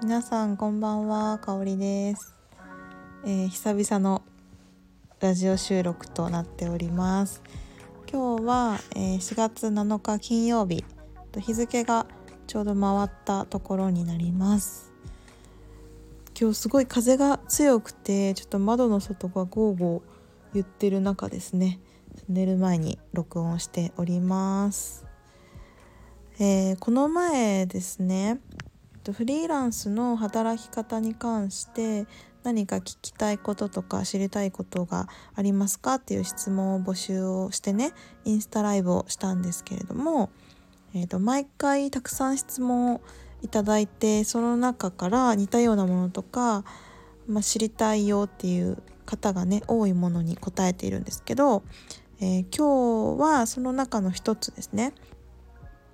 皆さんこんばんはかおりです、えー、久々のラジオ収録となっております。今日は、えー、4月7日金曜日。と日付がちょうど回ったところになります。今日すごい風が強くてちょっと窓の外がゴーゴー言ってる中ですね。寝る前に録音しております、えー、この前ですねフリーランスの働き方に関して何か聞きたいこととか知りたいことがありますかっていう質問を募集をしてねインスタライブをしたんですけれども、えー、と毎回たくさん質問をいただいてその中から似たようなものとか、まあ、知りたいよっていう方がね多いものに答えているんですけど、えー、今日はその中の一つですね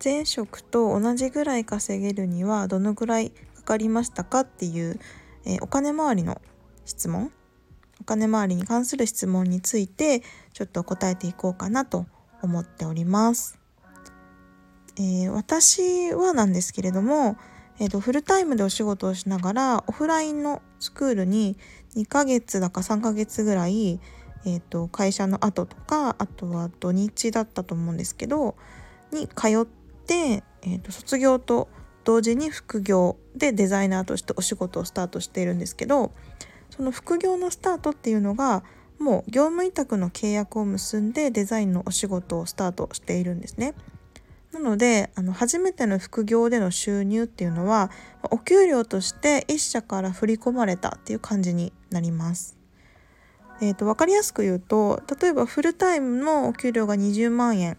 前職と同じぐらい稼げるにはどのぐらいかかりましたかっていう、えー、お金回りの質問お金回りに関する質問についてちょっと答えていこうかなと思っております。えー、私はなんですけれども、えーと、フルタイムでお仕事をしながらオフラインのスクールに2ヶ月だか3ヶ月ぐらい、えーと会社の後とかあとは土日だったと思うんですけどに通って、えー、と卒業と同時に副業でデザイナーとしてお仕事をスタートしているんですけどその副業のスタートっていうのがもう業務委託の契約を結んでデザインのお仕事をスタートしているんですね。なのであの初めての副業での収入っていうのはお給料として1社から振り込まれたっていう感じになります。えーと、分かりやすく言うと例えばフルタイムのお給料が20万円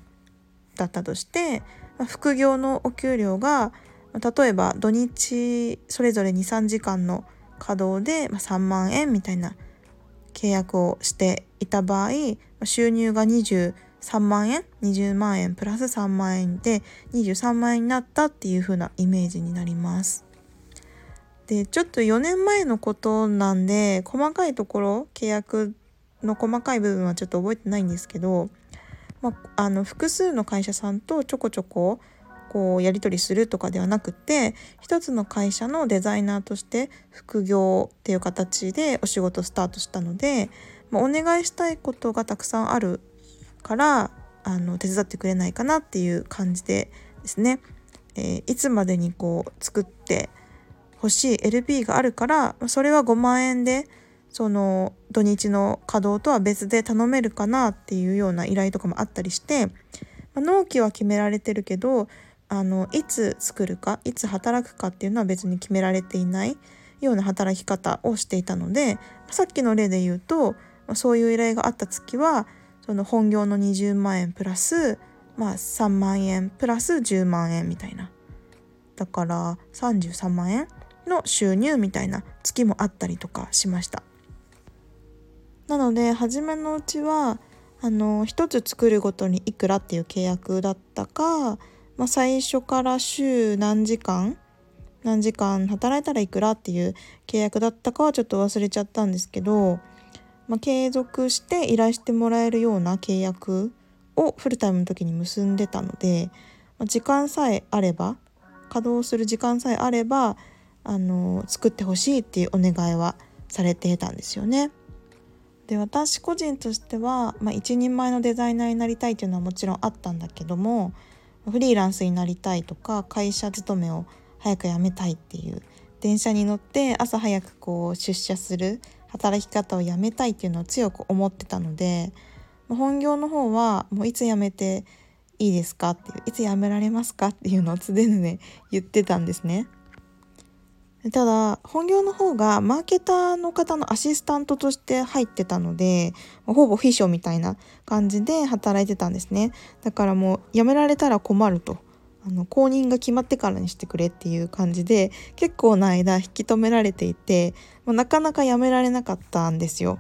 だったとして副業のお給料が例えば土日それぞれ23時間の稼働で3万円みたいな契約をしていた場合収入が23万円20万円プラス3万円で23万円になったっていう風なイメージになります。でちょっと4年前のことなんで細かいところ契約の細かい部分はちょっと覚えてないんですけどまあ、あの複数の会社さんとちょこちょここうやり取りするとかではなくて一つの会社のデザイナーとして副業っていう形でお仕事スタートしたので、まあ、お願いしたいことがたくさんあるからあの手伝ってくれないかなっていう感じでですね、えー、いつまでにこう作って欲しい LP があるからそれは5万円でその土日の稼働とは別で頼めるかなっていうような依頼とかもあったりして、まあ、納期は決められてるけどあのいつ作るかいつ働くかっていうのは別に決められていないような働き方をしていたのでさっきの例で言うとそういう依頼があった月はその本業の20万円プラス、まあ、3万円プラス10万円みたいな。だから33万円の収入みたいな月もあったりとかしました。なので初めのうちはあの1つ作るごとにいくらっていう契約だったか、まあ、最初から週何時間何時間働いたらいくらっていう契約だったかはちょっと忘れちゃったんですけど、まあ、継続して依頼してもらえるような契約をフルタイムの時に結んでたので、まあ、時間さえあれば稼働する時間さえあればあの作ってほしいっていうお願いはされてたんですよね。で私個人としては、まあ、一人前のデザイナーになりたいというのはもちろんあったんだけどもフリーランスになりたいとか会社勤めを早く辞めたいっていう電車に乗って朝早くこう出社する働き方をやめたいっていうのを強く思ってたので本業の方はもういつ辞めていいですかっていういつ辞められますかっていうのを常々言ってたんですね。ただ本業の方がマーケターの方のアシスタントとして入ってたのでほぼ秘書みたいな感じで働いてたんですねだからもう辞められたら困るとあの後任が決まってからにしてくれっていう感じで結構な間引き止められていてもなかなか辞められなかったんですよ。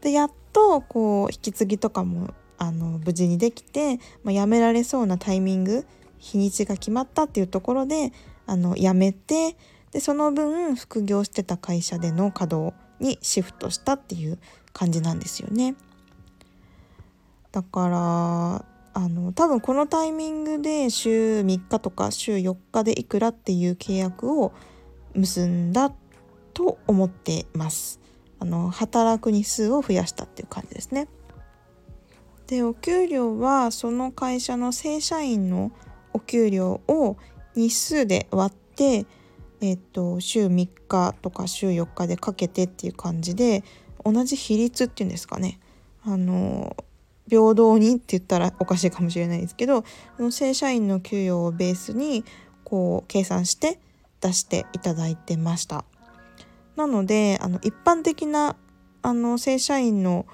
でやっとこう引き継ぎとかもあの無事にできて、まあ、辞められそうなタイミング日にちが決まったっていうところであの辞めてでその分副業してた会社での稼働にシフトしたっていう感じなんですよね。だからあの多分このタイミングで週3日とか週4日でいくらっていう契約を結んだと思ってます。あの働く日数を増やしたっていう感じですね。でお給料はその会社の正社員のお給料を日数で割って、えっと、週3日とか週4日でかけてっていう感じで同じ比率っていうんですかねあの平等にって言ったらおかしいかもしれないですけど正社員の給与をベースにこう計算して出していただいてました。なのであの一般的なあの正社員の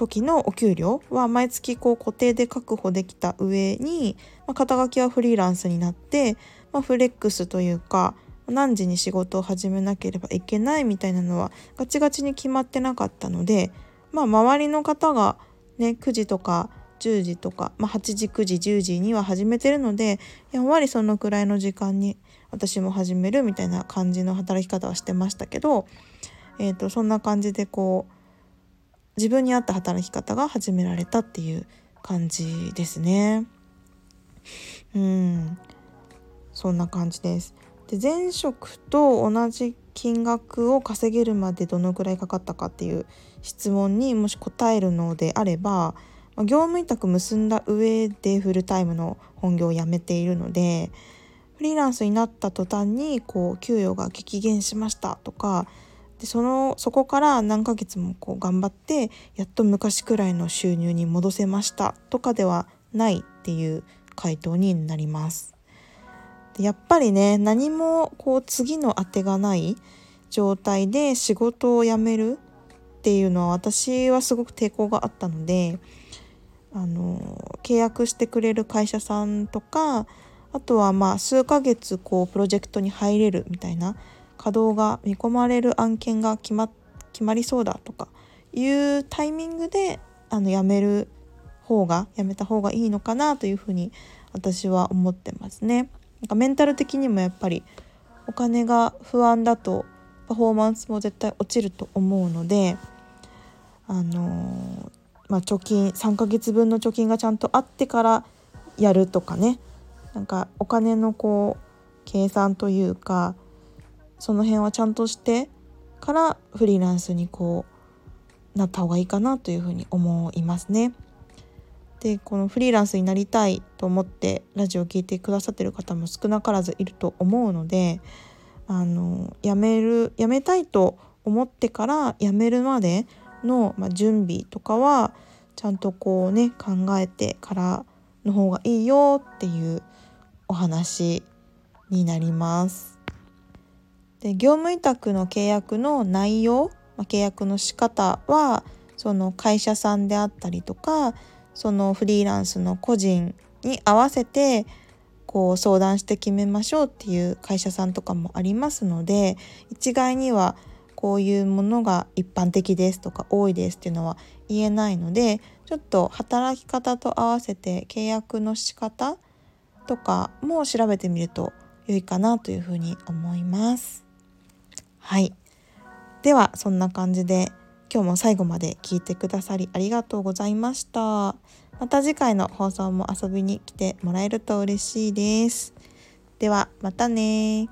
時のお給料は毎月こう固定で確保できた上に、まあ、肩書きはフリーランスになって、まあ、フレックスというか何時に仕事を始めなければいけないみたいなのはガチガチに決まってなかったので、まあ、周りの方がね9時とか10時とか、まあ、8時9時10時には始めてるのでやんわりそのくらいの時間に私も始めるみたいな感じの働き方はしてましたけど、えー、とそんな感じでこう自分に合った働き方が始められたっていう感じですね。うんそんな感じです。で前職と同じ金額を稼げるまでどのくらいかかったかっていう質問にもし答えるのであれば業務委託結んだ上でフルタイムの本業を辞めているのでフリーランスになった途端にこう給与が激減しましたとかでそのそこから何ヶ月もこう頑張ってやっと昔くらいの収入に戻せましたとかではないっていう回答になります。でやっぱりね何もこう次の当てがない状態で仕事を辞めるっていうのは私はすごく抵抗があったのであの契約してくれる会社さんとかあとはまあ数ヶ月こうプロジェクトに入れるみたいな稼働が見込まれる案件が決ま決まりそうだとかいうタイミングであの辞める方がやめた方がいいのかなというふうに私は思ってますね。なんかメンタル的にもやっぱりお金が不安だとパフォーマンスも絶対落ちると思うのであのまあ、貯金3ヶ月分の貯金がちゃんとあってからやるとかねなんかお金のこう計算というかその辺はちゃんとしてからフリーランスにこうなった方がいいかなというふうに思いますね。でこのフリーランスになりたいと思ってラジオを聴いてくださってる方も少なからずいると思うのであの辞める辞めたいと思ってから辞めるまでの、まあ、準備とかはちゃんとこうね考えてからの方がいいよっていうお話になります。で業務委託の契約の内容、ま、契約の仕方はその会社さんであったりとかそのフリーランスの個人に合わせてこう相談して決めましょうっていう会社さんとかもありますので一概にはこういうものが一般的ですとか多いですっていうのは言えないのでちょっと働き方と合わせて契約の仕方とかも調べてみると良いかなというふうに思います。はい。ではそんな感じで今日も最後まで聞いてくださりありがとうございました。また次回の放送も遊びに来てもらえると嬉しいです。ではまたね